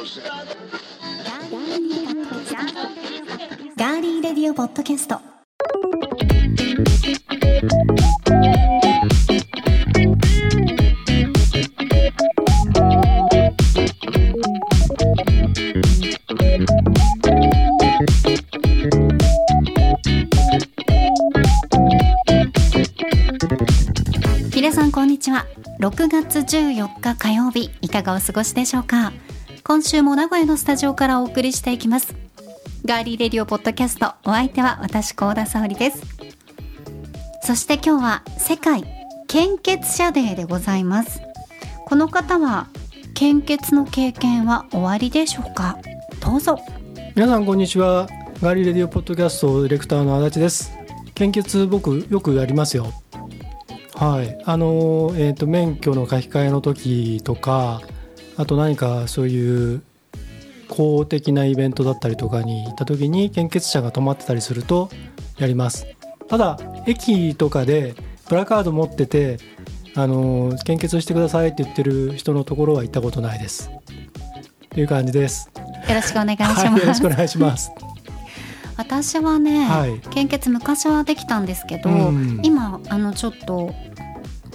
ガーリーレディオポッドキャスト。皆さんこんにちは。6月14日火曜日いかがお過ごしでしょうか？今週も名古屋のスタジオからお送りしていきます。ガーリーレディオポッドキャストお相手は私高田沙織です。そして今日は世界献血者デーでございます。この方は献血の経験はおありでしょうか？どうぞ。皆さんこんにちは。ガーリーレディオポッドキャストディレクターの足立です。献血僕よくやりますよ。はい。あのえっ、ー、と免許の書き換えの時とかあと何かそういう公的なイベントだったりとかに行った時に献血車が止まってたりするとやります。ただ駅とかでプラカード持っててあの献血してくださいって言ってる人のところは行ったことないです。っていう感じです。よろしくお願いします、はい、よろしくお願いします。私はね、はい、献血昔はできたんですけど、うん、今あのちょっと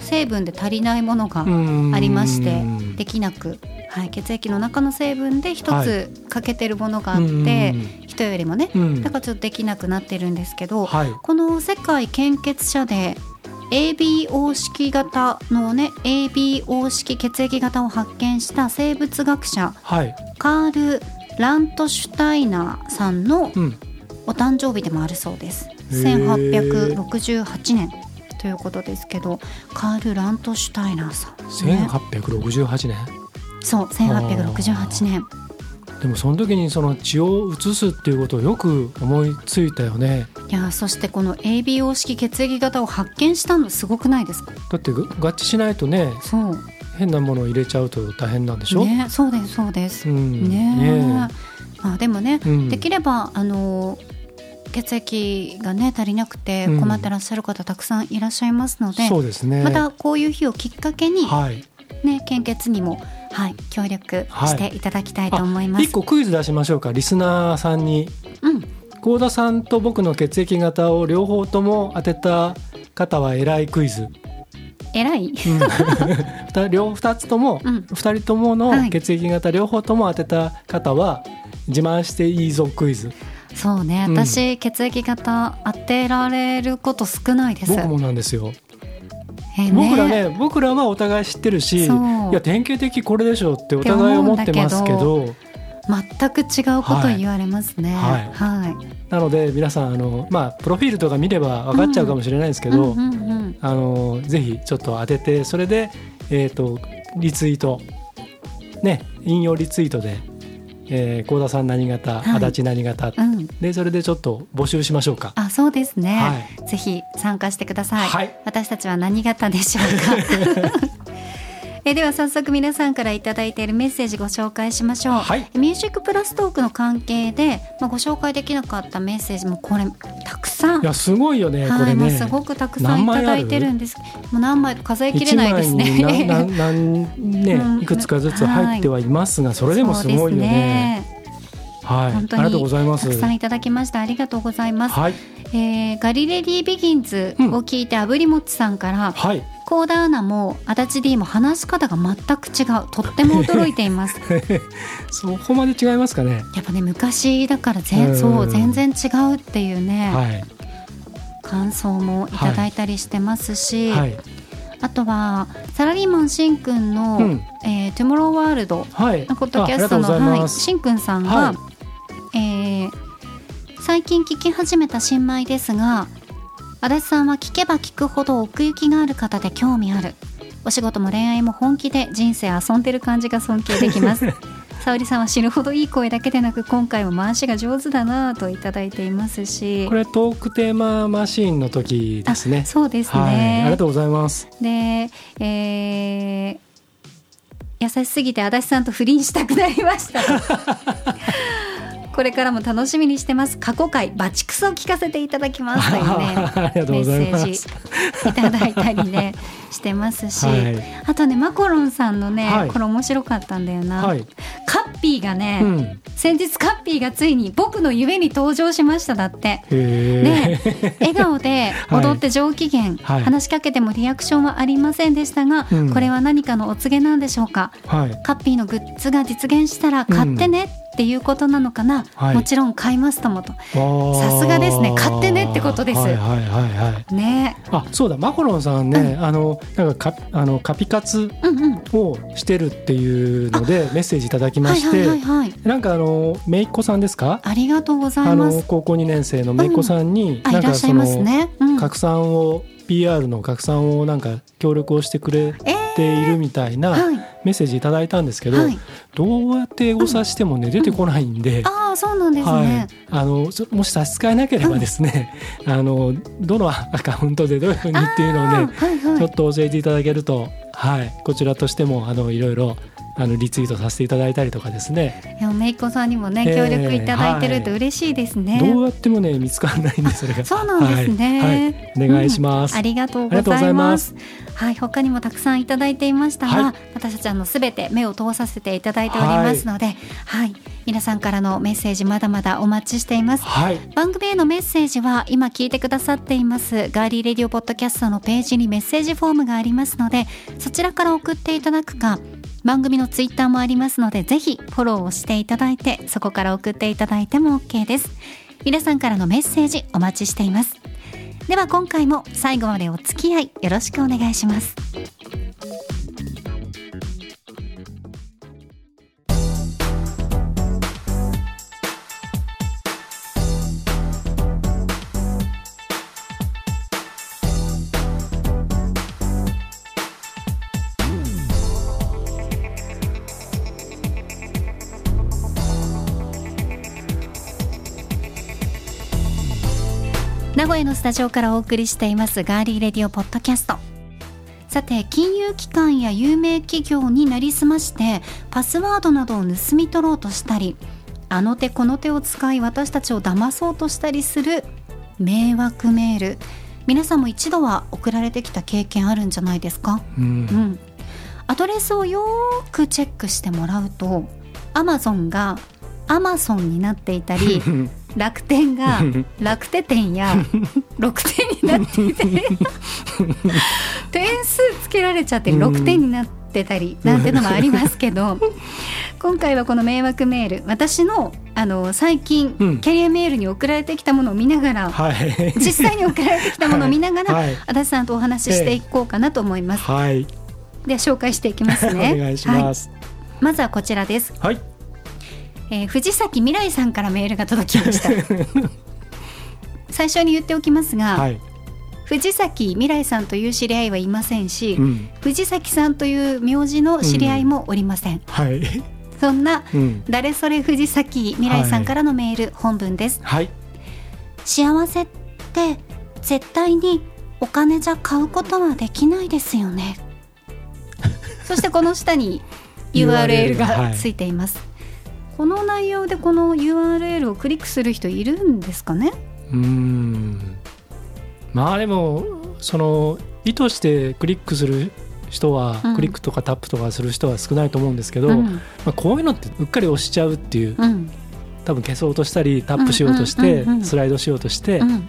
成分で足りないものがありましてできなく、はい、血液の中の成分で一つ欠けてるものがあって、はい、人よりもね、だからちょっとできなくなってるんですけど、はい、この世界献血者で ABO 式型のね ABO 式血液型を発見した生物学者、はい、カール・ラントシュタイナーさんのお誕生日でもあるそうです。1868年ということですけどカール・ラントシュタイナーさん、ね、1868年。そう1868年。でもその時にその血を移すっていうことをよく思いついたよね。いやそしてこの ABO 式血液型を発見したのすごくないですか？だって合致しないとねそう。変なものを入れちゃうと大変なんでしょ、ね、そうですそうです、うん、ね。ねまあでもね、うん、できればあの血液がね足りなくて困ってらっしゃる方たくさんいらっしゃいますので、うん、そうですねまたこういう日をきっかけに、はい、ね献血にもはい協力していただきたいと思います。一、はい、個クイズ出しましょうかリスナーさんに。うん。幸田さんと僕の血液型を両方とも当てた方は偉いクイズ。偉い、うん、両2つとも、うん、2人ともの血液型両方とも当てた方は自慢していいぞクイズ。そうね。私、うん、血液型当てられること少ないです。僕もなんですよ。ね、僕らね僕らはお互い知ってるしいや典型的これでしょってお互い思ってますけど。全く違うこと言われますね。はい、はい、なので皆さんあのまあプロフィールとか見れば分かっちゃうかもしれないですけど、あのぜひちょっと当ててそれでえっ、ー、とリツイート。ね引用リツイートでえー、高田さん何型、はい、足立何型、うん、でそれでちょっと募集しましょうか。あそうですね、はい、ぜひ参加してください。はい、私たちは何型でしょうか。えでは早速皆さんから頂いているメッセージご紹介しましょう、はい、ミュージックプラストークの関係で、まあ、ご紹介できなかったメッセージもこれたくさん。いやすごいよね、はい、これね。すごくたくさん頂いてるんです。もう何枚数えきれないですね。何ね いくつかずつ入ってはいますが、それでもすごいよね。はい、本当にありがとうございます。たくさんいただきましたありがとうございます。はい、えー、ガリレディビギンズを聞いて、あぶりもちさんから、はい、コーダアナも足立 D も話し方が全く違う。とっても驚いています。そこまで違いますかね。やっぱね昔だから全そう全然違うっていうね、はい、感想もいただいたりしてますし、はい、あとはサラリーマンしんくんの、うん、えー、トゥモローワールドのポッドキャストの、はい、しんくんさんが、はい、えー、最近聞き始めた新米ですが足立さんは聞けば聞くほど奥行きがある方で興味ある。お仕事も恋愛も本気で人生遊んでる感じが尊敬できます。沙織さんは死ぬほどいい声だけでなく今回も回しが上手だなといただいていますし。これトークテーママシーンの時ですね。そうですね、はい、ありがとうございます。で、えー、優しすぎて足立さんと不倫したくなりました これからも楽しみにしてます。過去回バチクソを聞かせていただきます。というねメッセージいただいたりね してますし、はい、あとねマコロンさんのね、はい、これ面白かったんだよな、はい、カッピーがね、うん、先日カッピーがついに僕の夢に登場しましただって。で笑顔で 踊って上機嫌、話しかけてもリアクションはありませんでしたが、これは何かのお告げなんでしょうか、カッピーのグッズが実現したら買ってね、うんっていうことなのかな、はい、もちろん買いますともと。さすがですね。買ってねってことです。はいはいはいはいね。あそうだ。マコロンさんね、うん、あのなんかかあのカピ活をしてるっていうので、メッセージいただきまして、はいはいはいはい、なんかあの姪っ子さんですか？ありがとうございます。高校2年生の姪っ子さんに、うん、なんかその、ね。うん、拡散を PR の拡散をなんか協力をしてくれているみたいなメッセージいただいたんですけど、はい、どうやって英語さしてもね、出てこないんで、ああそうなんですね、はい、あのもし差し支えなければですね、あのどのアカウントでどういうふうにっていうのをね、はいはい、ちょっと教えていただけると、はい、こちらとしてもあのいろいろあのリツイートさせていただいたりとかですね。いやめいっ子さんにもね協力いただいてると嬉しいですね。はい、どうやってもね見つからないんでそれが。そうなんですね、はい。はい、お願いします、うん、ありがとうございます。はい。他にもたくさんいただいていましたが、私たちあのすべて目を通させていただいておりますので、はい、皆さんからのメッセージまだまだお待ちしています。番組へのメッセージは今聞いてくださっています。ガーリーレディオポッドキャストのページにメッセージフォームがありますので、そちらから送っていただくか。番組のツイッターもありますのでぜひフォローをしていただいてそこから送っていただいても OK です。皆さんからのメッセージお待ちしています。では今回も最後までお付き合いよろしくお願いします名古屋のスタジオからお送りしていますガーリーレディオポッドキャスト。さて金融機関や有名企業になりすましてパスワードなどを盗み取ろうとしたりあの手この手を使い私たちを騙そうとしたりする迷惑メール。皆さんも一度は送られてきた経験あるんじゃないですか、うん、うん、アドレスをよくチェックしてもらうとアマゾンがアマゾンになっていたり 楽天が 楽天店や 6点になっていて。点数つけられちゃって6点になってたりなんてのもありますけど今回はこの迷惑メール私のあの最近、うん、キャリアメールに送られてきたものを見ながら、はい、実際に送られてきたものを見ながら、はい、足立さんとお話ししていこうかなと思います。はい、では紹介していきますね。お願いします、まずはこちらです。はいえー、藤崎未来さんからメールが届きました。最初に言っておきますが、はい、藤崎未来さんという知り合いはいませんし、うん、藤崎さんという名字の知り合いもおりません、うん、はい、そんな、うん、誰それ藤崎未来さんからのメール、はい、本文です、はい、幸せって絶対にお金じゃ買うことはできないですよね。そしてこの下に URL が。ついています、この内容でこの URL をクリックする人いるんですかね？うん。まあでもその意図してクリックする人は、うん、クリックとかタップとかする人は少ないと思うんですけど、うん、まあ、こういうのってうっかり押しちゃうっていう、うん、多分消そうとしたりタップしようとして、スライドしようとして、うん、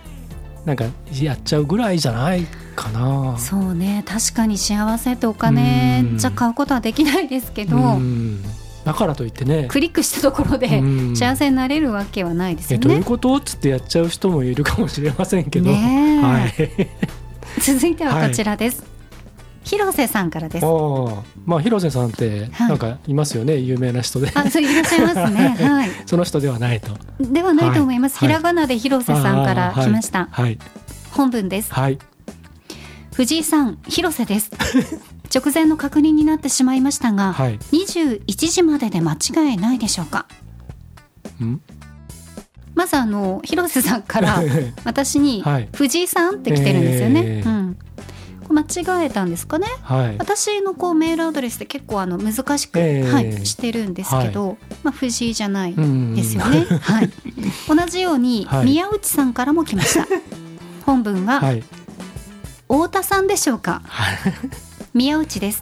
なんかやっちゃうぐらいじゃないかな。そうね確かに幸せってお金じゃ買うことはできないですけど、だからといってねクリックしたところで幸せになれるわけはないですよね。どういうことっつってやっちゃう人もいるかもしれませんけど、はい、続いてはこちらです。はい広瀬さんからです。まあ広瀬さんってなんかいますよね、はい、有名な人で。あ、そういらっしゃいますね。はい。その人ではないと。ではないと思います。はい、ひらがなで広瀬さんから来ました。はい。本文です。はい。藤井さん、広瀬です。直前の確認になってしまいましたが、はい、21時までで間違いないでしょうか？まずあの広瀬さんから 私に「藤井さん」って来てるんですよね。えー、うん。間違えたんですかね、はい、私のこうメールアドレスで結構あの難しく、えー、はい、してるんですけど、はい、まあ、藤井じゃないですよね、はい、同じように宮内さんからも来ました、本文は、太田さんでしょうか、宮内です、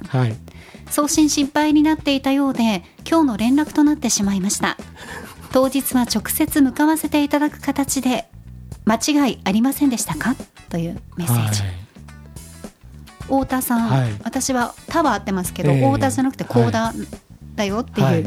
送信失敗になっていたようで今日の連絡となってしまいました。当日は直接向かわせていただく形で間違いありませんでしたか？というメッセージ、はい。太田さん、はい、私は「タ」は合ってますけど、えー、太田じゃなくて幸田だよっていう、はい、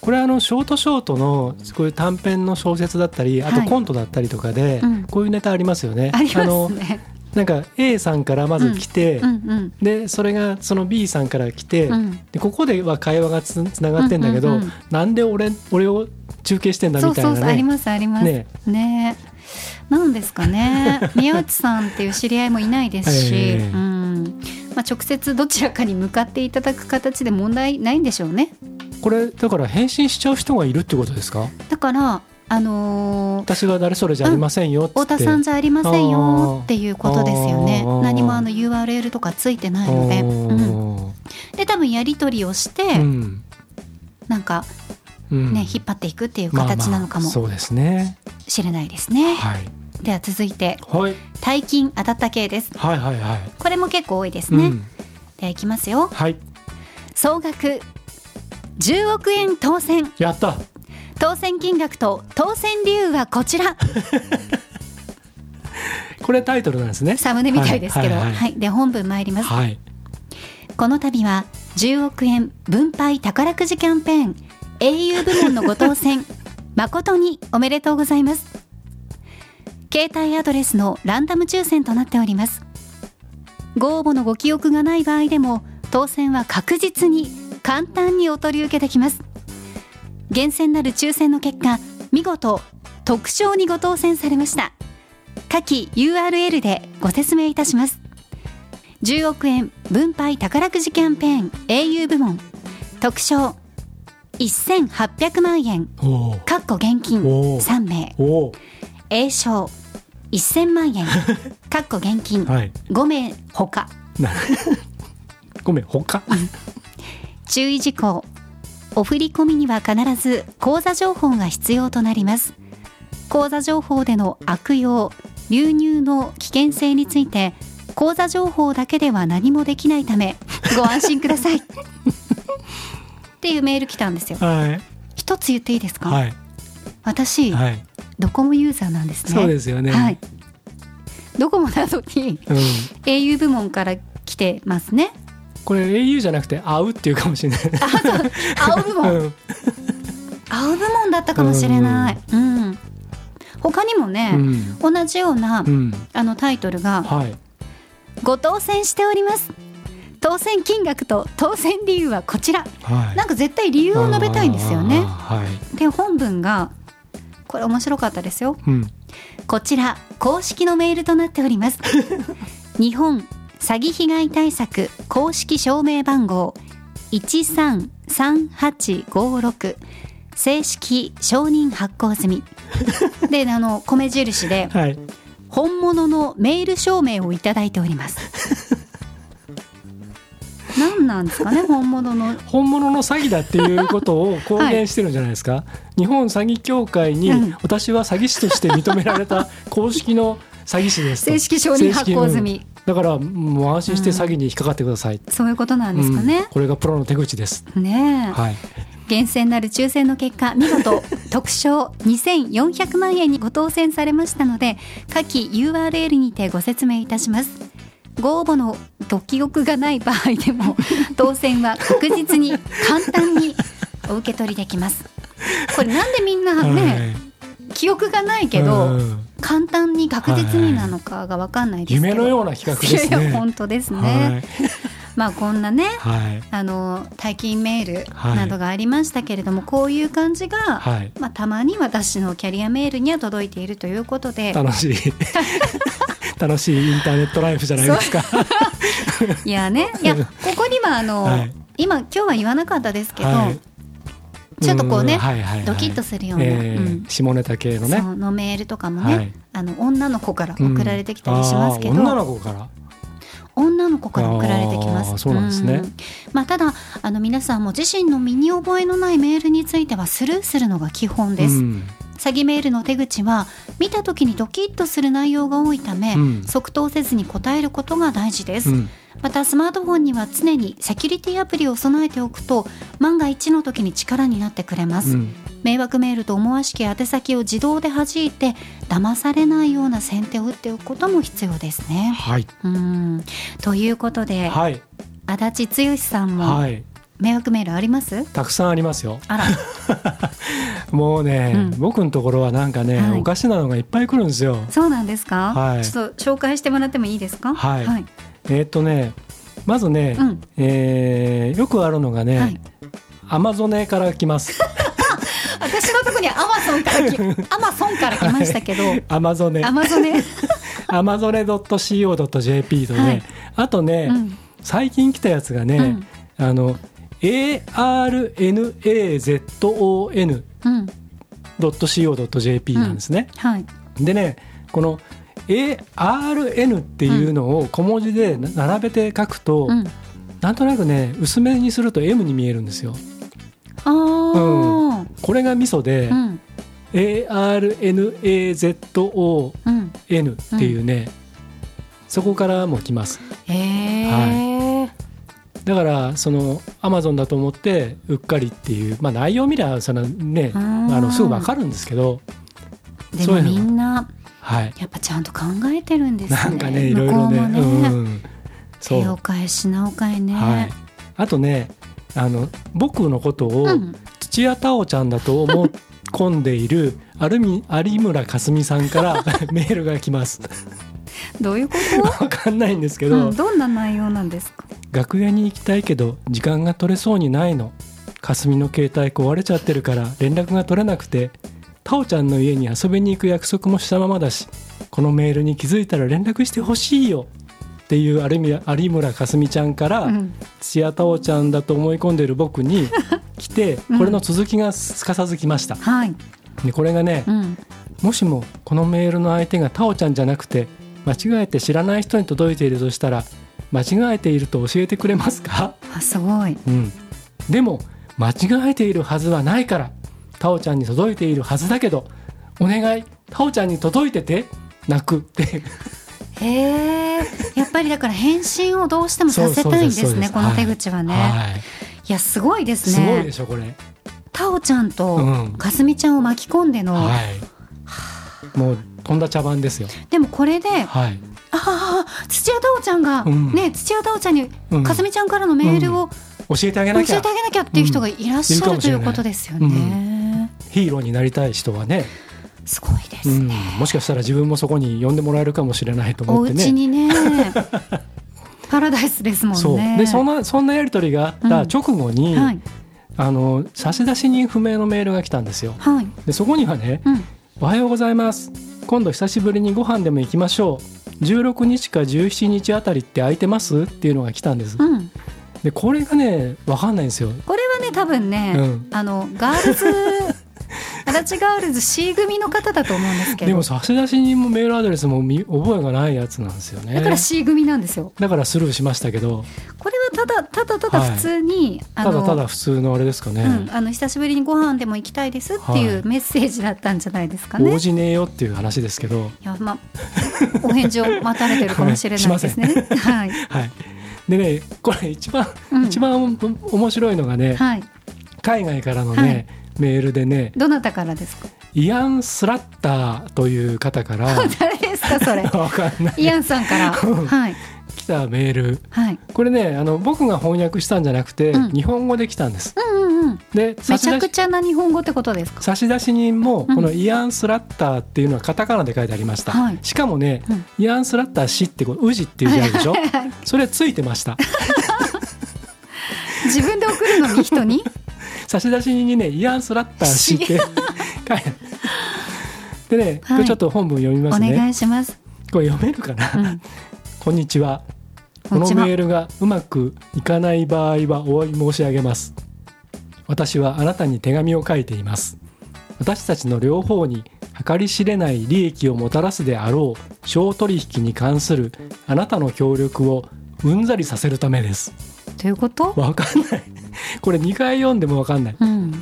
これあのショートショートのこういう短編の小説だったりあとコントだったりとかで、こういうネタありますよね。ありますね。なんか A さんからまず来て、うんうん。うん、でそれがその B さんから来て、うん、でここでは会話がつつながってんだけど、うんうんうん、なんで俺俺を中継してんだみたいなね。そうそうありますあります。ね。ね。なんですかね。宮内さんっていう知り合いもいないですし、えー、うん。まあ、直接どちらかに向かっていただく形で問題ないんでしょうね。これだから返信しちゃう人がいるってことですか？だからあのー、私が誰それじゃありませんよ、うん、太田さんじゃありませんよっていうことですよね何もあの URL とかついてないので、うん、で多分やり取りをして、うん、なんかね、引っ張っていくっていう形なのかもそうですねしれないですね。はい、では続いて、はい、大金当たった系です。はいはいはい。これも結構多いですね。うん、ではいきますよ。はい。総額10億円当選。やった。当選金額と当選理由はこちら。これタイトルなんですね。サムネみたいですけど、はい、はいはい、で本文参ります。はい。この度は10億円分配宝くじキャンペーン au 部門のご当選 誠におめでとうございます携帯アドレスのランダム抽選となっておりますご応募のご記憶がない場合でも当選は確実に簡単にお取り受けできます厳選なる抽選の結果見事特賞にご当選されました。下記 URL でご説明いたします。10億円分配宝くじキャンペーン au 部門。特賞1800万円。かっこ現金3名。A 賞1000万円。かっこ現金5名ほか。5名ほか？注意事項お振込みには必ず口座情報が必要となります。口座情報での悪用流入の危険性について口座情報だけでは何もできないためご安心ください。っていうメール来たんですよ。はい、一つ言っていいですか、はい、私、はい、ドコモユーザーなんですね。そうですよね、はい、ドコモなのに、うん、au 部門から来てますね。これ au じゃなくて「会う」っていうかもしれない。あそう。青部門、うん、青部門だったかもしれない。うん、うん、他にもね、うん、同じような、あのタイトルが、はい、ご当選しております。当選金額と当選理由はこちら、はい、なんか絶対理由を述べたいんですよね。はい、で本文がこれ面白かったですよ、うん、こちら公式のメールとなっております。日本詐欺被害対策公式証明番号133856正式承認発行済み。であの米印で、はい、本物のメール証明をいただいております。何なんですかね本物の。本物の詐欺だっていうことを公言してるんじゃないですか、はい、日本詐欺協会に私は詐欺師として認められた公式の詐欺師です正式承認発行済み、だからもう安心して詐欺に引っかかってください、うん、そういうことなんですかね、うん、これがプロの手口です。ねはい。厳選なる抽選の結果見事 特賞2400万円にご当選されましたので下記 URL にてご説明いたします。ご応募のご記憶がない場合でも 当選は確実に簡単にお受け取りできます。これなんでみんなね、はい、記憶がないけど、簡単に確実になのかが分かんないですけど、夢のような企画ですね。本当ですね、はい、まあこんなね、はい、あの退勤メールなどがありましたけれども、はい、こういう感じが、はい、まあ、たまに私のキャリアメールには届いているということで。楽しい。楽しいインターネットライフじゃないですか。いやねいやここにはあの、はい、今今日は言わなかったですけど、はいちょっとこうね、はいはいはい、ドキッとするような、えーうん、下ネタ系のね。のメールとかもね、はい、あの女の子から送られてきたりしますけど、うん、女の子から？女の子から送られてきます。そうなんですね、まあ、ただあの皆さんも自身の身に覚えのないメールについてはスルーするのが基本です、うん。詐欺メールの手口は見た時にドキッとする内容が多いため、うん、即答せずに答えることが大事です、うん、またスマートフォンには常にセキュリティアプリを備えておくと万が一の時に力になってくれます、うん、迷惑メールと思わしき宛先を自動で弾いて騙されないような先手を打っておくことも必要ですね。はい、うん。ということで、はい、足立剛さんも、はい。迷惑メールあります？たくさんありますよ。あら。もうね、うん、僕のところはなんかね、はい、おかしなのがいっぱい来るんですよ。そうなんですか、はい、ちょっと紹介してもらってもいいですか？はい、はい、えー、っとねまずね、うん、えー、よくあるのがね、はい、アマゾネから来ます。私のとこにアマゾンからきアマゾンから来ましたけど、アマゾネアマゾネアマゾネ .co.jp とね、はい、あとね、うん、最近来たやつがね、うん、あの arnazon.co.jp なんですね。はい、でねこの ARN っていうのを小文字で並べて書くと、うん、なんとなくね薄めにすると M に見えるんですよ。あうん、これがミソで、うん、ARNAZON っていうね、うん、そこからも来ます。へはい。だからそのアマゾンだと思ってうっかりっていう、まあ、内容見りゃその、ね、あのすぐ分かるんですけどでもみんな、はい、やっぱちゃんと考えてるんですね。なんかねいろいろね。ね、うん、手を変え品を変えね、はい、あとねあの僕のことを土屋太鳳ちゃんだと思っ込んでいる 有村架純さんから メールが来ます。どういうこと？わかんないんですけど、うん、どんな内容なんですか？楽屋に行きたいけど時間が取れそうにないの。かすみの携帯壊れちゃってるから連絡が取れなくてタオちゃんの家に遊びに行く約束もしたままだしこのメールに気づいたら連絡してほしいよっていう有村架純ちゃんから、うん、土屋太鳳ちゃんだと思い込んでる僕に 来て、これの続きがすかさずきました。はい、でこれがね、うん、もしもこのメールの相手が太鳳ちゃんじゃなくて間違えて知らない人に届いているとしたら間違えていると教えてくれますか？あすごい、うん、でも間違えているはずはないからタオちゃんに届いているはずだけどお願いタオちゃんに届いてて泣くって。へえやっぱりだから返信をどうしてもさせたいんですねこの手口はね、はい。はい、いやすごいですね。すごいでしょこれ。タオちゃんとかすみちゃんを巻き込んでの、はい、もうとんだ茶番ですよ。でもこれで、はい、ああ土屋太鳳ちゃんが、うん、ね土屋太鳳ちゃんに、うん、かすみちゃんからのメールを、教えてあげなきゃ。教えてあげなきゃっていう人がいらっしゃる、ということですよね、ヒーローになりたい人はね。すごいですね、もしかしたら自分もそこに呼んでもらえるかもしれないと思ってね。お家にね。パラダイスですもんね。でそんなそんなやり取りがあった直後に、はい、あの差出人不明のメールが来たんですよ、はい、でそこにはね、おはようございます。今度久しぶりにご飯でも行きましょう。16日か17日あたりって空いてます？っていうのが来たんです。うん、でこれがね分かんないんですよ。これはね多分ね、うん、あのガールズ足立ガールズ C 組の方だと思うんですけど。でも差出人もメールアドレスも覚えがないやつなんですよね。だから C 組なんですよ。だからスルーしましたけど。これはただただただ普通に、はい、ただただ普通のあれですかね、うん、あの久しぶりにご飯でも行きたいですっていうメッセージだったんじゃないですかね、応じねえよっていう話ですけど。いやまあお返事を待たれてるかもしれないですね。はい、はい、でねこれ一番、うん、一番面白いのがね、はい、海外からのね、はいメールでねどなたからですか？イアン・スラッターという方から 誰ですかそれ？わかんない。イアンさんから？はい。来たメール、はい、これねあの僕が翻訳したんじゃなくて、うん、日本語で来たんです。うんうんうん、でめちゃくちゃな日本語ってことですか？差出人もこのイアン・スラッターっていうのはカタカナで書いてありました、はい、しかもね、うん、イアン・スラッター氏ってこ宇治っていう字あるでしょ、それついてました。自分で送るのに人に？差出人にねイアン・スラッター氏って書でね、はい、ちょっと本文読みますね。お願いします。これ読めるかな、うん、こんにちは。このメールがうまくいかない場合はお詫び申し上げます。私はあなたに手紙を書いています。私たちの両方に計り知れない利益をもたらすであろう商取引に関するあなたの協力をうんざりさせるためですどういうこと？わかんない。これ2回読んでもわかんない、うん、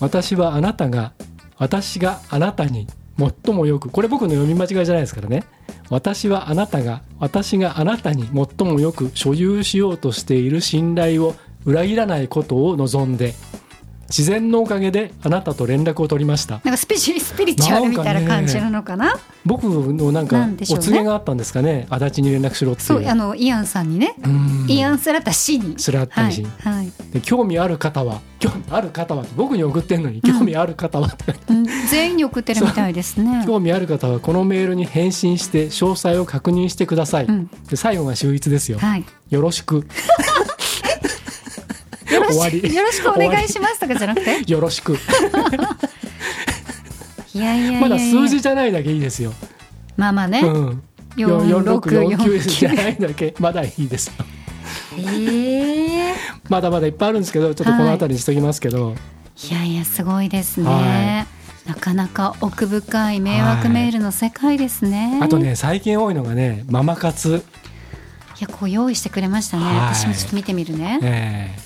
私はあなたが私があなたに最もよくこれ僕の読み間違いじゃないですからね。私はあなたが私があなたに最もよく所有しようとしている信頼を裏切らないことを望んで自然のおかげであなたと連絡を取りました。なんかスピスピリチュアルみたいな感じなのかな、ね、僕のなんかお告げがあったんですかね。足立に連絡しろってそう。あのイアンさんにね。イアンスラッタ氏に。スラッタ氏に、はい、はい、で興味ある方は興味ある方は僕に送ってんのに興味ある方は、うん、全員に送ってるみたいですね。興味ある方はこのメールに返信して詳細を確認してください、うん、で最後が秀逸ですよ、はい、よろしく 終わり。よろしくお願いしますとかじゃなくて？よろしく。いやいやまだ数字じゃないだけいいですよ。まあまあね、うん、4649じゃないだけ。まだいいですよ。えー、まだまだいっぱいあるんですけどちょっとこの辺りにしときますけど、はい、いやいやすごいですね、はい。なかなか奥深い迷惑メールの世界ですね、はい、あとね最近多いのがねママ活。いやこう用意してくれましたね、はい、私もちょっと見てみるね、えー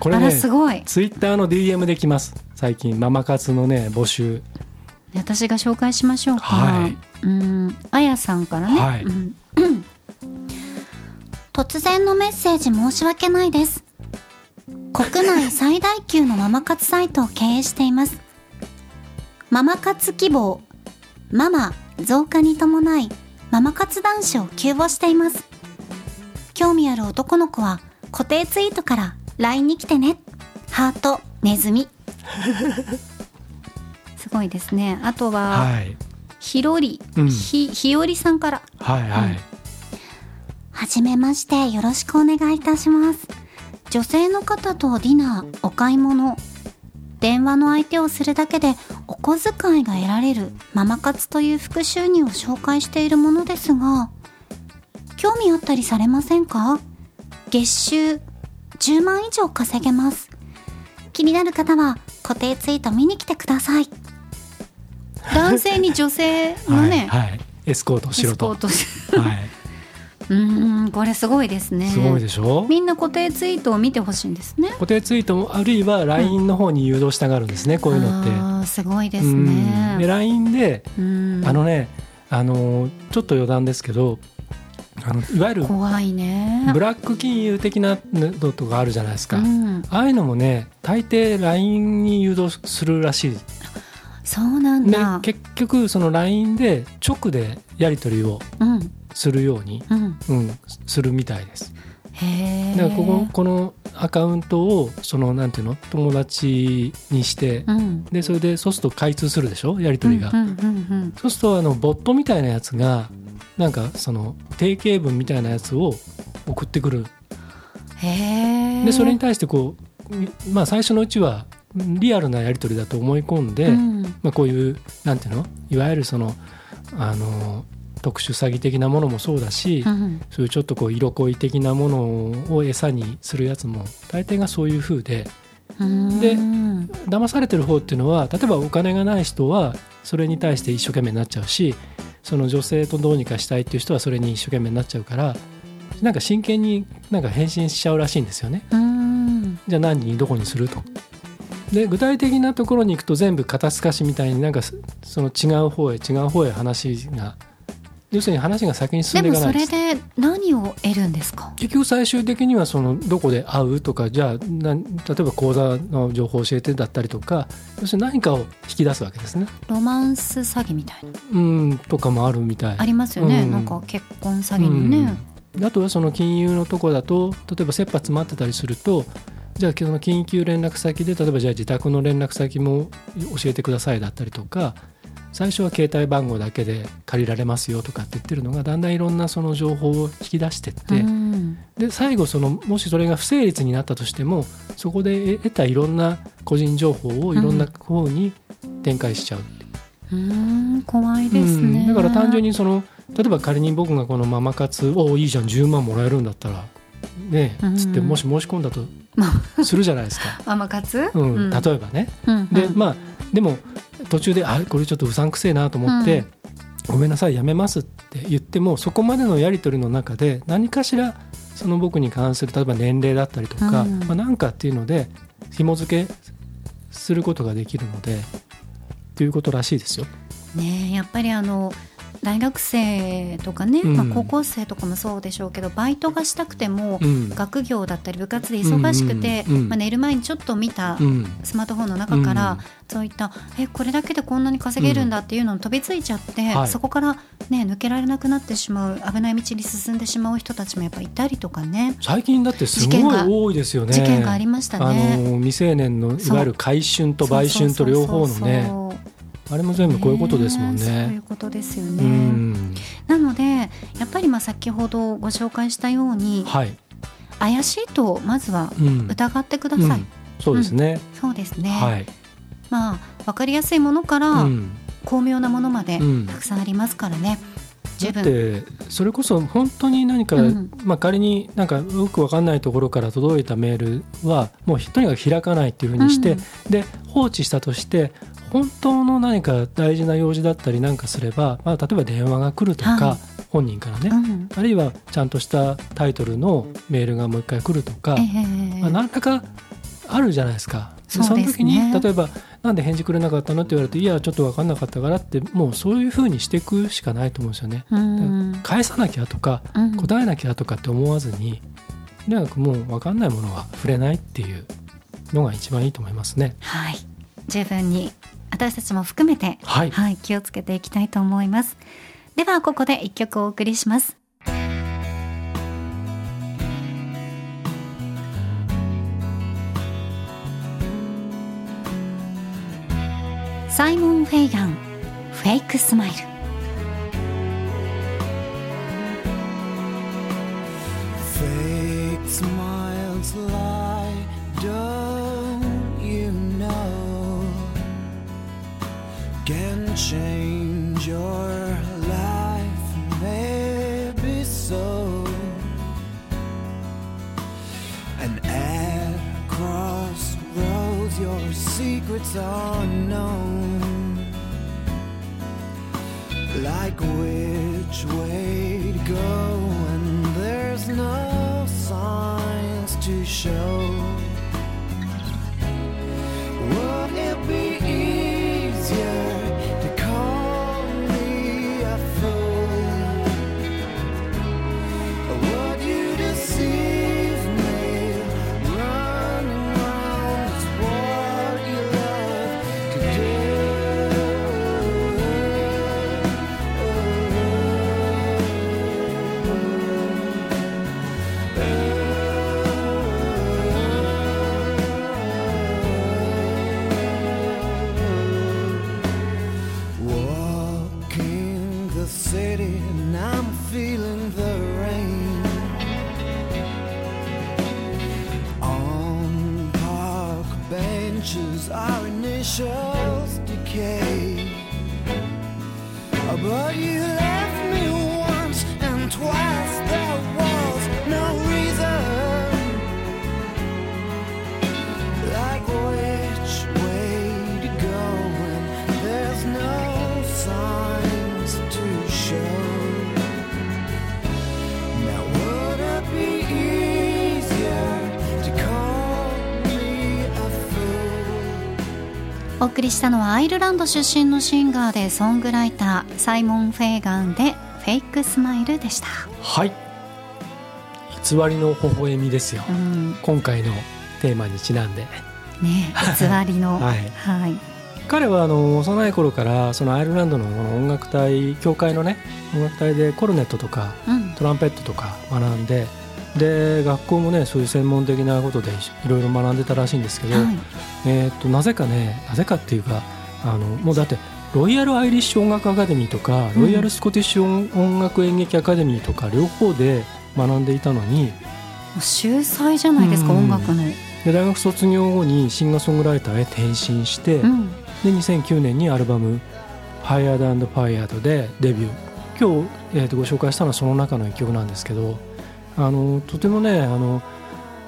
これねすごい。ツイッターの DM できます。最近ママ活のね募集。私が紹介しましょうか、はい、うんあやさんからね、はい、うん、突然のメッセージ申し訳ないです。国内最大級のママ活サイトを経営しています。ママ活希望。ママ増加に伴いママ活男子を急募しています。興味ある男の子は固定ツイートから LINE に来てね。ハートネズミ。すごいですね。あとは、はい、ひろり、うん、ひひよりさんから。はいはい、うん、はじめまして。よろしくお願いいたします。女性の方とディナーお買い物。電話の相手をするだけでお小遣いが得られる。ママ活という副収入を紹介しているものですが興味あったりされませんか？月収10万以上稼げます。気になる方は固定ツイート見に来てください。男性に女性のね、はい、はい、エスコートしろと。はい。うんこれすごいですね。すごいでしょ？みんな固定ツイートを見てほしいんですね。固定ツイートあるいは LINE の方に誘導したがるんですね、うん、こういうのって。あすごいですね。で LINE であのねあのちょっと余談ですけどあのいわゆる怖いね。ブラック金融的なのとかあるじゃないですか、うん、ああいうのもね大抵 LINE に誘導するらしい。そうなんだ、結局その LINE で直でやり取りをするように、うん、うん、するみたいです。へだからこここのアカウントをそのなんていうの？友達にして、うん、でそれでそうすると開通するでしょ？やり取りが、そうするとあのボットみたいなやつがなんかその定型文みたいなやつを送ってくる。でそれに対してこう、まあ、最初のうちはリアルなやり取りだと思い込んで、うん、まあ、こういうなんていうの？いわゆるそのあの特殊詐欺的なものもそうだし、うん、そういうちょっとこう色恋的なものを餌にするやつも大抵がそういうふうで。で騙されてる方っていうのは例えばお金がない人はそれに対して一生懸命になっちゃうしその女性とどうにかしたいっていう人はそれに一生懸命になっちゃうからなんか真剣になんか返信しちゃうらしいんですよね。じゃあ何にどこにすると。で具体的なところに行くと全部肩透かしみたいになんかその違う方へ違う方へ話が要するに話が先に進んでいかないでもそれで何を得るんですか？結局最終的にはそのどこで会うとかじゃあな例えば講座の情報を教えてだったりとか要するに何かを引き出すわけですね。ロマンス詐欺みたいな。うんとかもあるみたい。ありますよね、うん、なんか結婚詐欺にね、うん、あとはその金融のとこだと例えば切羽詰まってたりするとじゃあその緊急連絡先で例えばじゃあ自宅の連絡先も教えてくださいだったりとか最初は携帯番号だけで借りられますよとかって言ってるのがだんだんいろんなその情報を引き出してって、うん、で最後そのもしそれが不成立になったとしてもそこで得たいろんな個人情報をいろんな方に展開しちゃうう。ん、怖いですね、うん、だから単純にその例えば仮に僕がこのママ活をいいじゃん10万もらえるんだったらねつってもし申し込んだと するじゃないですか。ママ活、うん、例えばね。でまあでも途中であこれちょっとうさんくせえなと思って、ごめんなさいやめますって言ってもそこまでのやり取りの中で何かしらその僕に関する例えば年齢だったりとか、うん、まあ、なんかっていうので紐付けすることができるのでということらしいですよ。ねやっぱりあの大学生とかね、うん、まあ、高校生とかもそうでしょうけどバイトがしたくても、うん、学業だったり部活で忙しくて、うんうん、まあ、寝る前にちょっと見たスマートフォンの中から、そういったえこれだけでこんなに稼げるんだっていうのに飛びついちゃって、はい、そこから、ね、抜けられなくなってしまう危ない道に進んでしまう人たちもやっぱいたりとかね。最近だってすごい多いですよね。事件がありましたね。あの未成年のいわゆる買春と売春と両方のねあれも全部こういうことですもんね。そういうことですよね。なのでやっぱりまあ先ほどご紹介したように、はい、怪しいとまずは疑ってください。そうですね、うん、そうですね。はい、まあわかりやすいものから、巧妙なものまでたくさんありますからね。だってそれこそ本当に何か、うん、まあ、仮になんかよく分かんないところから届いたメールはもうとにかく開かないっていうふうにして、うん、で放置したとして本当の何か大事な用事だったりなんかすれば、まあ、例えば電話が来るとか、はい、本人からね、うん、あるいはちゃんとしたタイトルのメールがもう一回来るとか、えー、まあ、何らかあるじゃないですか。そその時に例えば「なんで返事くれなかったの?」って言われて「いやちょっと分かんなかったから」ってもうそういうふうにしていくしかないと思うんですよね。返さなきゃとか、答えなきゃとかって思わずにとにかくもう分かんないものは触れないっていうのが一番いいと思いますね。はい十分に私たちも含めて、はい、はい、気をつけていきたいと思います。ではここで一曲お送りします。サイモン・フェイガンフェイクスマイル。Change secrets are unknown. Like which way to go, and there's no signs to show. おりしたのはアイルランド出身のシンガーでソングライターサイモン・フェーガンで「フェイクスマイル」でした。はい。偽りの微笑みですよ、うん、今回のテーマにちなんで。ね偽りの。はい、はい、彼はあの幼い頃からそのアイルランドの音楽隊教会のね音楽隊でコルネットとか、トランペットとか学んでで学校もねそういう専門的なことでいろいろ学んでたらしいんですけど、はい、えーと、なぜかねなぜかっていうかあのもうだってロイヤル・アイリッシュ音楽アカデミーとか、ロイヤル・スコティッシュ音楽演劇アカデミーとか両方で学んでいたのに秀才じゃないですか、うん、音楽の。で大学卒業後にシンガーソングライターへ転身して、うん、で2009年にアルバム「ファイアードファイアードでデビュー。今日、えー、とご紹介したのはその中の一曲なんですけどあのとてもねあの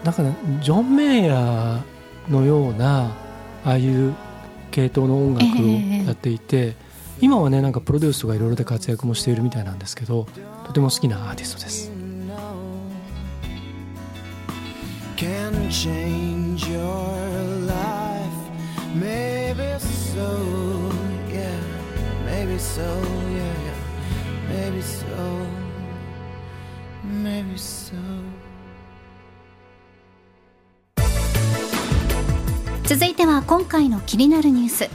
なんか、ね、ジョン・メイヤーのようなああいう系統の音楽をやっていて、えー、今はねなんかプロデュースとかいろいろで活躍もしているみたいなんですけどとても好きなアーティストです。can change your life. Maybe so, yeah. Maybe so, yeah, yeah. Maybe so. Maybe so. 続いては今回の気になるニュース。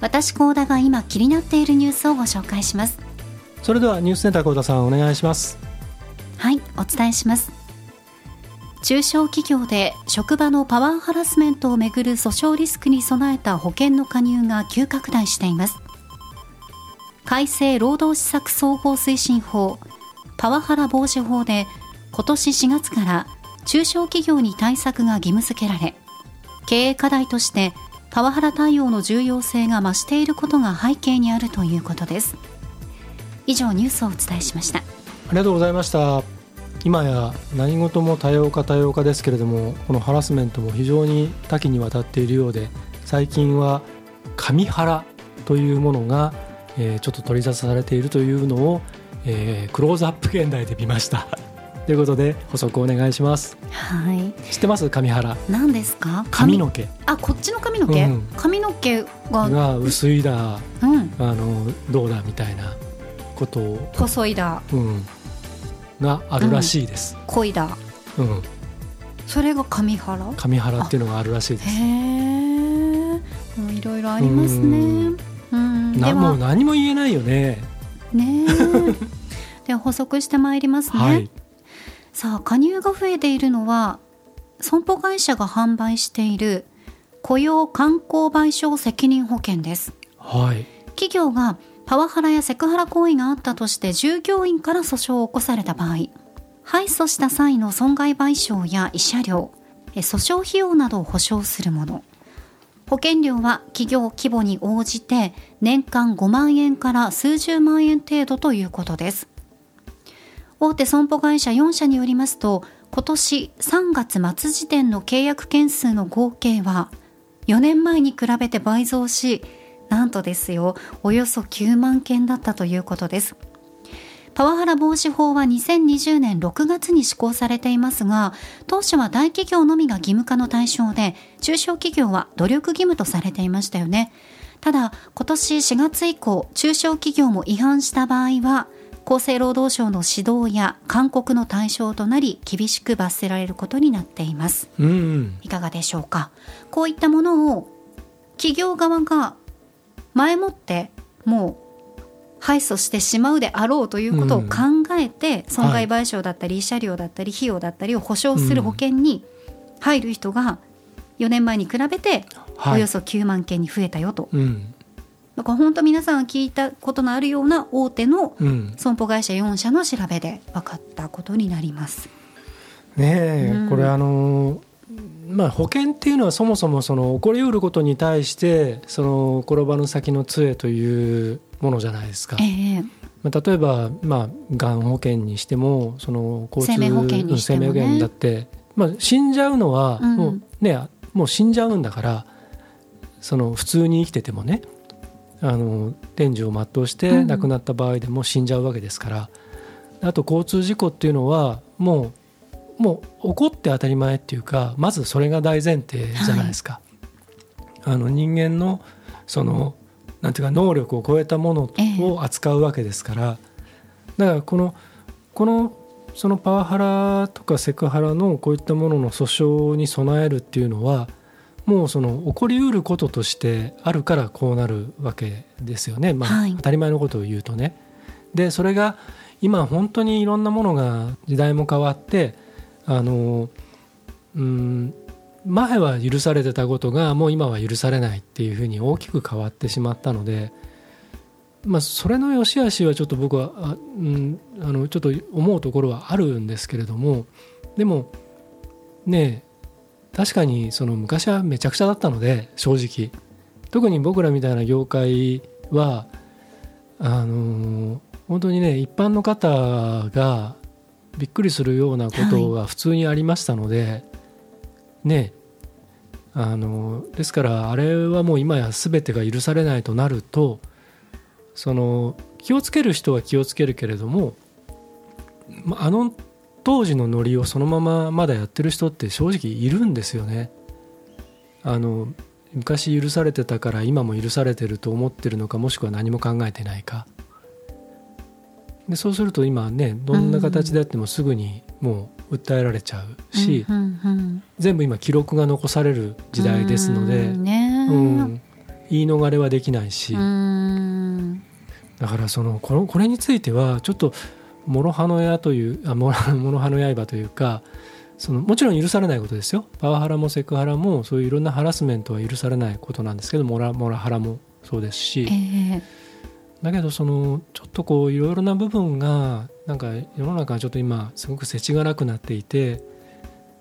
私高田が今気になっているニュースをご紹介します。それではニュースセンター高田さんお願いします。はいお伝えします。中小企業で職場のパワーハラスメントをめぐる訴訟リスクに備えた保険の加入が急拡大しています。改正労働施策総合推進法パワハラ防止法で今年4月から中小企業に対策が義務付けられ経営課題としてパワハラ対応の重要性が増していることが背景にあるということです。以上ニュースをお伝えしました。ありがとうございました。今や何事も多様化多様化ですけれどもこのハラスメントも非常に多岐にわたっているようで最近は神ハラというものが、えー、ちょっと取り沙汰されているというのを、えー、クローズアップ現代で見ました。ということで補足お願いします。はい。知ってます？神原。何ですか？髪の毛。あこっちの髪の毛、うん、髪の毛が。が薄いだ、うん、あのどうだみたいなことを。細いだ、うん、があるらしいです、うん、濃いだ。うん。それが神原？神原っていうのがあるらしいです。へえいろいろありますね。うん。なもう何も言えないよね。ね では補足してまいりますね、はいさあ加入が増えているのは損保会社が販売している雇用観光賠償責任保険です、はい、企業がパワハラやセクハラ行為があったとして従業員から訴訟を起こされた場合敗訴した際の損害賠償や慰謝料訴訟費用などを保証するもの。保険料は企業規模に応じて年間5万円から数十万円程度ということです大手損保会社4社によりますと今年3月末時点の契約件数の合計は4年前に比べて倍増しなんとですよおよそ9万件だったということです。パワハラ防止法は2020年6月に施行されていますが当初は大企業のみが義務化の対象で中小企業は努力義務とされていましたよね。ただ今年4月以降中小企業も違反した場合は厚生労働省の指導や勧告の対象となり厳しく罰せられることになっています、うん、いかがでしょうか？こういったものを企業側が前もってもう敗訴してしまうであろうということを考えて、損害賠償だったり慰謝料だったり費用だったりを保証する保険に入る人が4年前に比べておよそ9万件に増えたよと。うんだから本当皆さんが聞いたことのあるような大手の損保会社4社の調べで分かったことになります。ねえ、うん、これあのまあ、保険っていうのはそもそもその起こりうることに対してその転ばぬ先の杖というものじゃないですか。えーまあ、例えば、まあ、がん保険にしてもその交通生命保険にしても、ね、生命保険だって、まあ、死んじゃうのはもうね、うん、もう死んじゃうんだからその普通に生きててもねあの天寿を全うして亡くなった場合でも死んじゃうわけですから、うん、あと交通事故っていうのはもうもう起こって当たり前っていうかまずそれが大前提じゃないですか。はい、あの人間のそのなんていうか能力を超えたものを扱うわけですから、だからこのこのそのパワハラとかセクハラのこういったものの訴訟に備えるっていうのはもうその起こりうることとしてあるからこうなるわけですよね、まあ、当たり前のことを言うとね。でそれが今本当にいろんなものが時代も変わってあのうん前は許されてたことがもう今は許されないっていうふうに大きく変わってしまったので、まあ、それの良し悪しはちょっと僕はあ、うん、あのちょっと思うところはあるんですけれどもでもね確かにその昔はめちゃくちゃだったので正直。特に僕らみたいな業界はあの本当にね一般の方がびっくりするようなことが普通にありましたので、はい、ね。あのですからあれはもう今や全てが許されないとなるとその気をつける人は気をつけるけれどもあの当時のノリをそのまままだやってる人って正直いるんですよね。あの昔許されてたから今も許されてると思ってるのかもしくは何も考えてないか。でそうすると今ねどんな形であってもすぐにもう訴えられちゃうし、うんうんうん、全部今記録が残される時代ですので、ねうん、言い逃れはできないし。だからそのこのこれについてはちょっと諸刃の矢というあ諸 刃の刃というかそのもちろん許されないことですよ。パワハラもセクハラもそういういろんなハラスメントは許されないことなんですけどモラモラハラもそうですし、えー、だけどそのちょっとこういろいろな部分がなんか世の中はちょっと今すごく世知辛くなっていて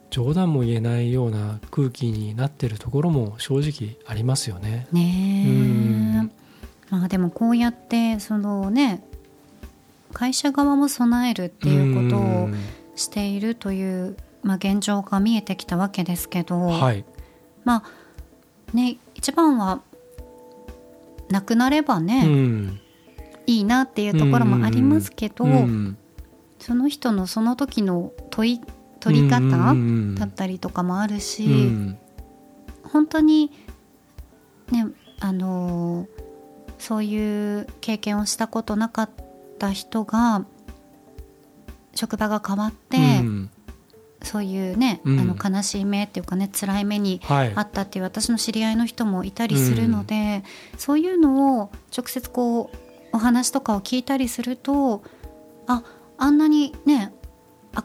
冗談も言えないような空気になっているところも正直ありますよね。ねまあでもこうやってそのね会社側も備えるっていうことをしているという、まあ、現状が見えてきたわけですけど、はい、まあね一番はなくなればね、うん、いいなっていうところもありますけど、うん、その人のその時の問い取り方だったりとかもあるし、うん、本当にねあのそういう経験をしたことなかった人が職場が変わって、うん、そういうね、うん、あの悲しい目っていうかね辛い目にあったっていう私の知り合いの人もいたりするので、そういうのを直接こうお話とかを聞いたりするとああんなにね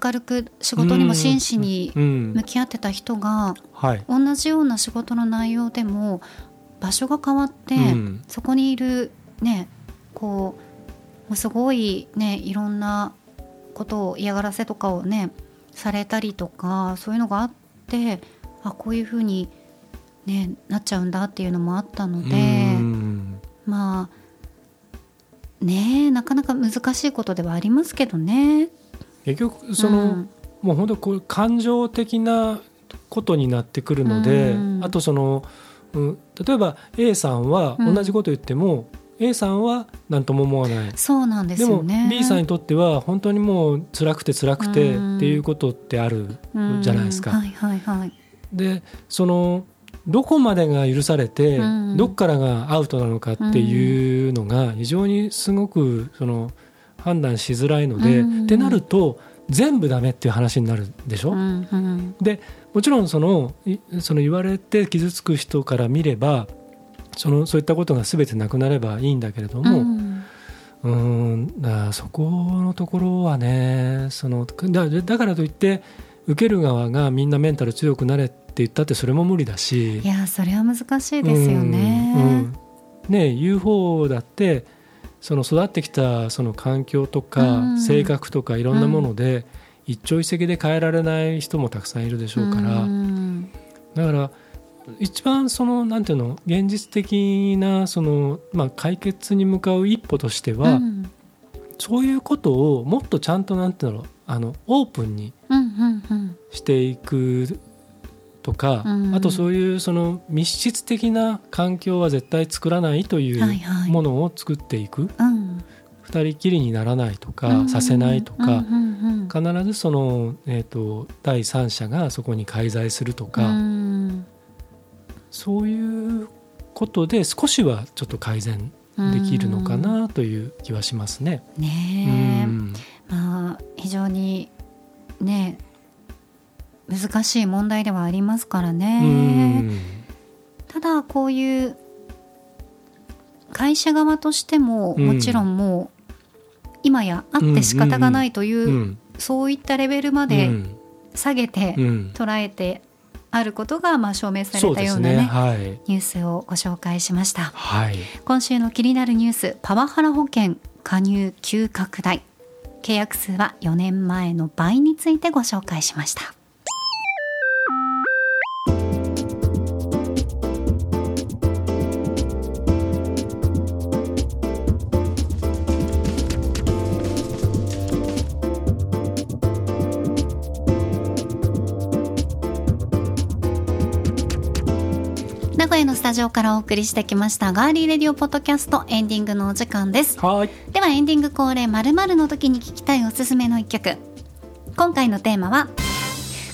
明るく仕事にも真摯に向き合ってた人が、同じような仕事の内容でも場所が変わって、そこにいるねこうもうすごいねいろんなことを嫌がらせとかをねされたりとかそういうのがあってあこういうふうに、ね、なっちゃうんだっていうのもあったのでまあねなかなか難しいことではありますけどね。結局その、うん、もう本当こう感情的なことになってくるので、うん、あとその、うん、例えば A さんは同じこと言っても、うん、A さんは何とも思わない。そうなんですよね。でも B さんにとっては本当にもう辛くて辛くてっていうことってあるじゃないですか。はいはいはい、でそのどこまでが許されて、どっからがアウトなのかっていうのが非常にすごくその判断しづらいので、ってなると全部ダメっていう話になるでしょ、でもちろんそのその言われて傷つく人から見ればそのそういったことが全てなくなればいいんだけれども、うん、うんだそこのところはねそのだだからといって受ける側がみんなメンタル強くなれって言ったってそれも無理だしいやそれは難しいですよね。うんうん、ね言う方だってその育ってきたその環境とか性格とかいろんなもので一朝一夕で変えられない人もたくさんいるでしょうからだから一番そのなんていうの現実的なそのまあ解決に向かう一歩としてはそういうことをもっとちゃんとなんていうのあのオープンにしていくとか、うん、あとそういうその密室的な環境は絶対作らないというものを作っていく、はいはい、二人きりにならないとか、うん、させないとか、うん必ずその、えーと、第三者がそこに介在するとか、そういうことで少しはちょっと改善できるのかなという気はしますね。ねまあ、非常にね難しい問題ではありますからね。ただこういう会社側としてももちろんもう今やあって仕方がないというそういったレベルまで下げて捉えてあることがまあ証明されたようなね、ねはい、ニュースをご紹介しました、はい、今週の気になるニュースパワハラ保険加入急拡大契約数は4年前の倍についてご紹介しましたのスタジオからお送りしてきましたガーリーレディオポッドキャストエンディングのお時間です。はい。ではエンディング恒例まるの時に聞きたいおすすめの一曲。今回のテーマは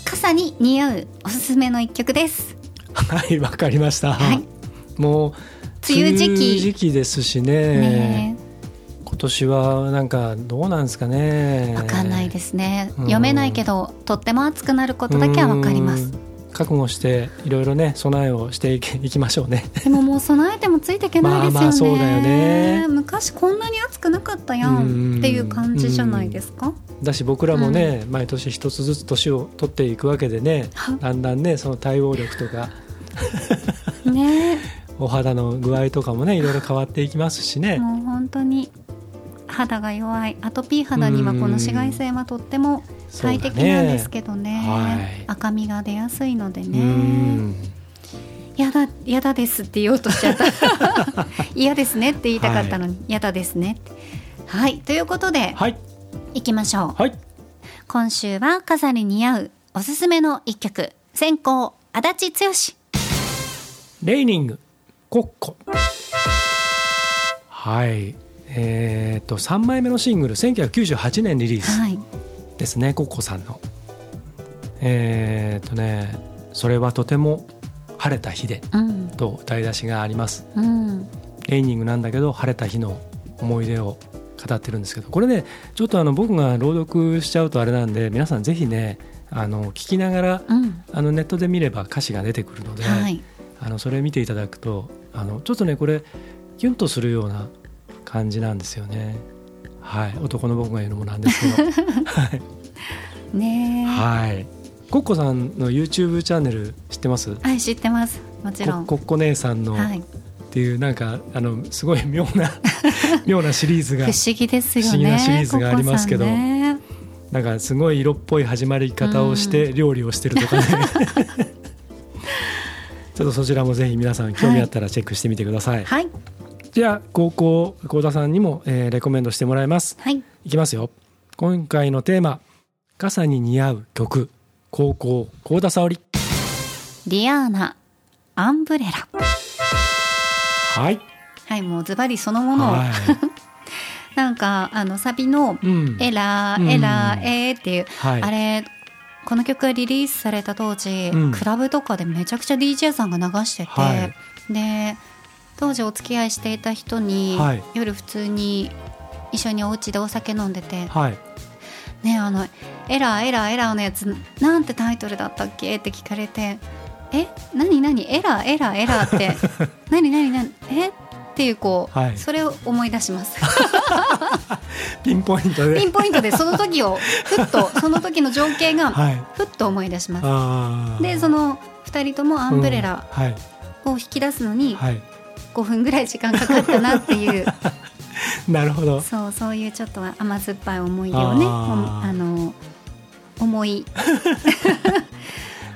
傘に似合うおすすめの一曲です。はいわかりました、はい、もう梅雨時期。時期ですしね。ね今年はなんかどうなんですかね。わかんないですね。読めないけどとっても暑くなることだけはわかります覚悟していろいろね備えをしていきましょうね。でももう備えてもついていけないですよね。まあまあそうだよね。昔こんなに暑くなかったやんっていう感じじゃないですか？だし僕らもね、うん、毎年一つずつ年を取っていくわけでねだんだんねその対応力とかね。お肌の具合とかもねいろいろ変わっていきますしね。もう本当に肌が弱い。アトピー肌にはこの紫外線はとっても最適なんですけどね、ね。はい、赤みが出やすいのでね。やだやだですって言おうとしちゃった。嫌ですねって言いたかったのに、はい、やだですねはい。ということで、はい、いきましょう、はい、今週は飾り似合うおすすめの一曲。先行足立剛。レイニングコッコ。はいえー、っと3枚目のシングル1998年リリース。ですね、はい、コッコさんの。えー、っとねそれはとても晴れた日で、と歌い出しがあります、うん、レイニングなんだけど晴れた日の思い出を語ってるんですけど。これねちょっとあの僕が朗読しちゃうとあれなんで皆さんぜひねあの聞きながら、うん、あのネットで見れば歌詞が出てくるので、はい、あのそれ見ていただくとあのちょっとねこれキュンとするような感じなんですよね。はい。男の僕が言うのもなんですけど。はい。ねはい。コッコさんの YouTube チャンネル知ってます？はい知ってます。もちろん。コッコ姉さんの、はい、っていうなんかあのすごい妙な 妙なシリーズが。不思議ですよね不思議なシリーズがありますけど、ね、なんかすごい色っぽい始まり方をして料理をしてるとかね、うん、ちょっとそちらもぜひ皆さん興味あったらチェックしてみてください、はい、じゃあ高校幸田さんにも、えー、レコメンドしてもらいます、はい、いきますよ。今回のテーマ傘に似合う曲。高校幸田沙織。リアーナアンブレラ。はい。はいもうズバリそのものを、はい、なんかあのサビの「エラー、エラー、えー」っていう、はい、あれこの曲がリリースされた当時、うん、クラブとかでめちゃくちゃ DJ さんが流してて、はい、で当時お付き合いしていた人に、夜普通に一緒にお家でお酒飲んでて、ねあの「エラーエラーエラー」のやつなんてタイトルだったっけ？って聞かれて「え？何何？エラーエラーエラーって。何何何？え？っていうこう、はい、それを思い出します。ピンポイントで。ピンポイントでその時をふっとその時の情景がふっと思い出します、はい、でその2人ともアンブレラを引き出すのに5分ぐらい時間かかったなっていう。なるほど。そうそういうちょっと甘酸っぱい思い出をねあの思い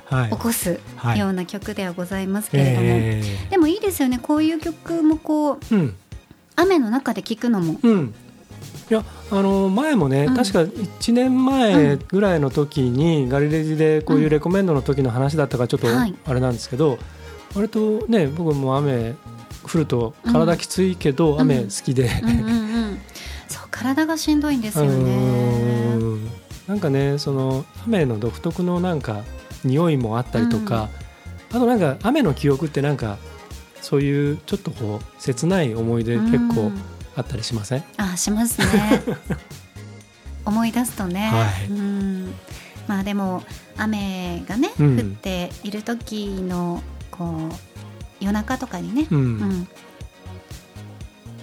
はい、起こすような曲ではございますけれども、えー、でもいいですよね。こういう曲もこう、うん、雨の中で聴くのも。うん。いやあの前もね、うん、確か1年前ぐらいの時に、ガリレジでこういうレコメンドの時の話だったからちょっとあれなんですけど、割とね僕も雨降ると体きついけど、雨好きで、そう体がしんどいんですよね。なんかねその雨の独特のなんか匂いもあったりとか、あとなんか雨の記憶ってなんかそういうちょっとこう切ない思い出結構あったりしません、あしますね。思い出すとね、はい、うん。まあでも雨がね、うん、降っている時のこう夜中とかにね、うん、うん、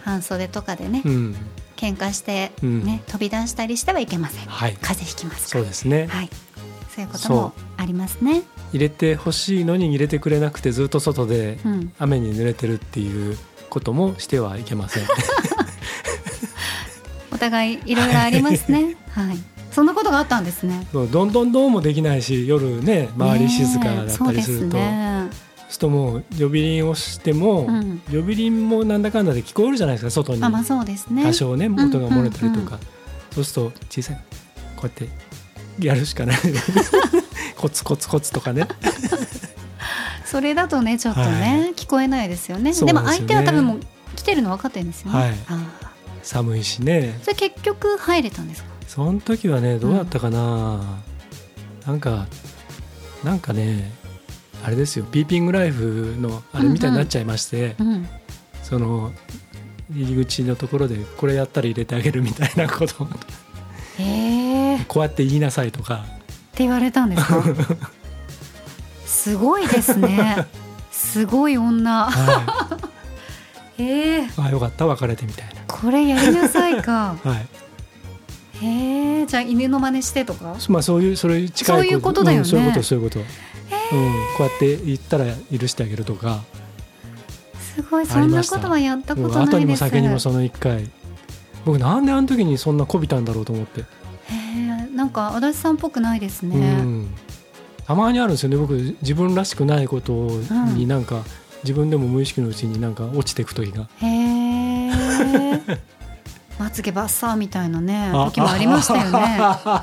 半袖とかでね、うん、喧嘩してね、うん、飛び出したりしてはいけません、はい、風邪ひきますそうですね、はい、そういうこともありますね。入れてほしいのに入れてくれなくてずっと外で雨に濡れてるっていうこともしてはいけません。お互いいろいろありますね。はい。そんなことがあったんですね。どんどんどうもできないし夜ね周り静かだったりすると、ね、とも呼び鈴をしても、うん、呼び鈴もなんだかんだで聞こえるじゃないですか外に、あまあそうですね、多少ね音が漏れたりとか、そうすると小さいこうやってやるしかない。コツコツコツとかね。それだとねちょっとね、はい、聞こえないですよね。でも相手は多分もう来てるの分かってるんですよね、はい、寒いしね。それ結局入れたんですか？その時はねどうだったかな、うん、なんかなんかねあれですよピーピングライフのあれみたいになっちゃいまして、うんうん、その入り口のところでこれやったら入れてあげるみたいなことをこうやって言いなさいとか。って言われたんですか？すごいですね。すごい女、はい、ええ。あよかった別れてみたいな。これやりなさいか。はい。へえ。じゃあ犬の真似してとか？まあそういうそれ近いそういうことだよね、うん、そういうことそういうこと、うん、こうやって言ったら許してあげるとか。すごいそんなことはやったことないです。後にも先にもその一回。僕なんであの時にそんなこびたんだろうと思って。へえんか足立さんっぽくないですね、うん、たまにあるんですよね。僕自分らしくないことになんか、うん、自分でも無意識のうちになんか落ちていく時が。へえ。まつげバッサーみたいなね時もありましたよね。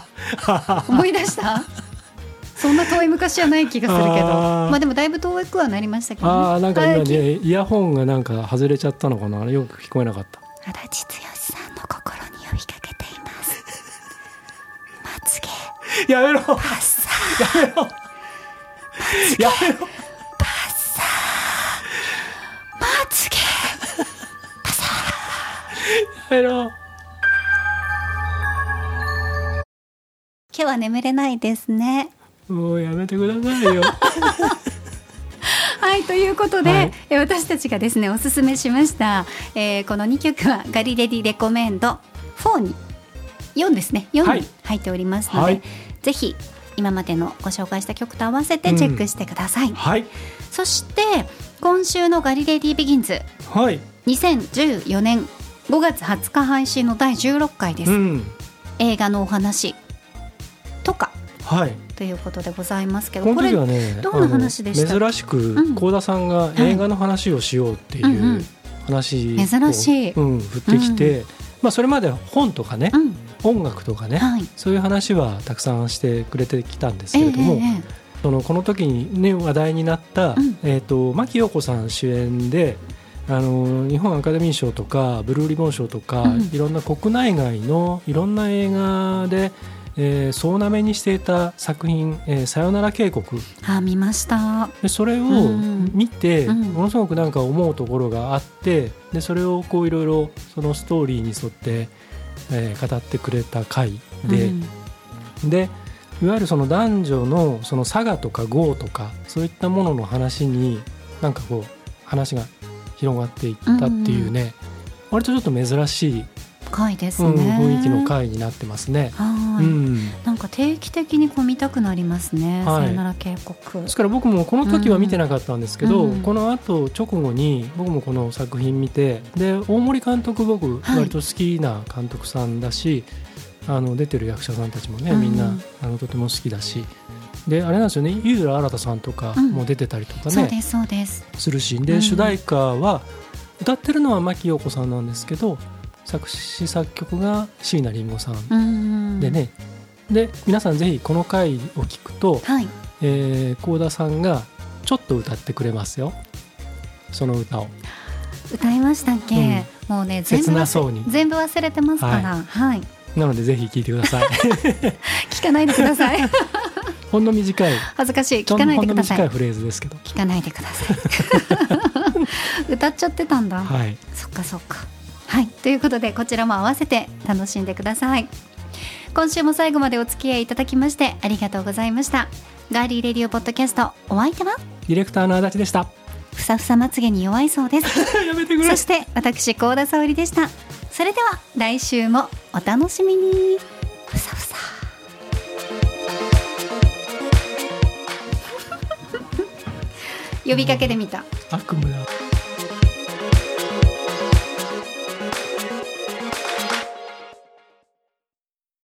思い出した？そんな遠い昔じゃない気がするけど。まあでもだいぶ遠くはなりましたけど、ね、ああなんか今ねイヤホンがなんか外れちゃったのかな？よく聞こえなかった。足立剛さんの心に呼びかけています。まつげやめろ。バッサー。やめろ。やめろ。バッサー。まつげバッサー。やめろ今日は眠れないですねもうやめてくださいよ。はいということで、はい、私たちがですねおすすめしました、えー、この2曲はガリレディレコメンド4に4ですね4に入っておりますので、はい、ぜひ今までのご紹介した曲と合わせてチェックしてください、うんはい、そして今週の「ガリレディビギンズ」はい、2014年5月20日配信の第16回です、うん、映画のお話とか。はいということでございますけど、この時はね。どんな話でした？珍しく幸田さんが映画の話をしようっていう話を、珍しい、うん、振ってきて、まあ、それまで本とかね、音楽とかね、そういう話はたくさんしてくれてきたんですけれども、そのこの時に、ね、話題になった、えー、と牧陽子さん主演であの日本アカデミー賞とかブルーリボン賞とか、いろんな国内外のいろんな映画でえー、総なめにしていた作品「えー、さよなら渓谷」あ見ました。でそれを見て、うん、ものすごくなんか思うところがあってでそれをこういろいろそのストーリーに沿って、えー、語ってくれた回で、うん、でいわゆるその男女のその佐賀とか豪とかそういったものの話になんかこう話が広がっていったっていうね、うん、割とちょっと珍しい回ですね、うん、雰囲気の回になってますね。はい、うん、なんか定期的にこう見たくなりますね。はい、さよなら渓谷。ですから僕もこの時は見てなかったんですけど、うん、この後直後に僕もこの作品見て、で大森監督僕割と好きな監督さんだし、はい、あの出てる役者さんたちもねみんな、あのとても好きだし。であれなんですよね井浦新さんとかも出てたりとかね、そうですそうです。するしで、主題歌は歌ってるのは牧陽子さんなんですけど作詞作曲が椎名林檎さん。でね。で皆さんぜひこの回を聞くと、はい。えー、田さんがちょっと歌ってくれますよ。その歌を。歌いましたっけ、うん、もうね全部そうに。全部忘れてますから、はい、はい、なのでぜひ聞いてください。聞かないでください。ほんの短い。恥ずかしい。聞かないでください。短いフレーズですけど。聞かないでください。歌っちゃってたんだ、はい、そっかそっかはい。ということでこちらも合わせて楽しんでください。今週も最後までお付き合いいただきましてありがとうございました。ガーリーレディオポッドキャストお相手は？ディレクターの足立でした。ふさふさまつげに弱いそうです。そして私高田沙織でした。それでは来週もお楽しみに。ふさふさ。呼びかけてみた。悪夢だ